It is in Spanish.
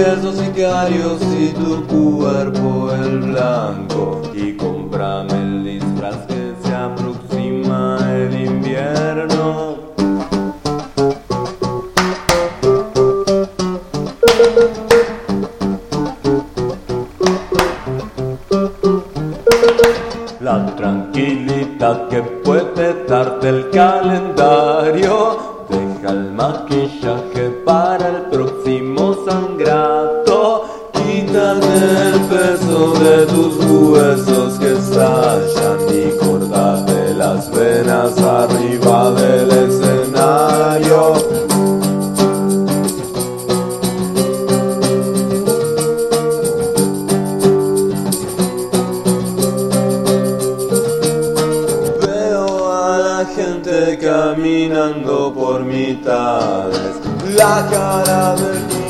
traviesos sicarios y tu cuerpo el blanco y comprame el disfraz que se aproxima el invierno. La tranquilidad que puede darte el calendario maquillaje para el próximo sangrato Quítame el peso de tus huesos que estallan Y cortate las venas arriba caminando por mitades, la cara del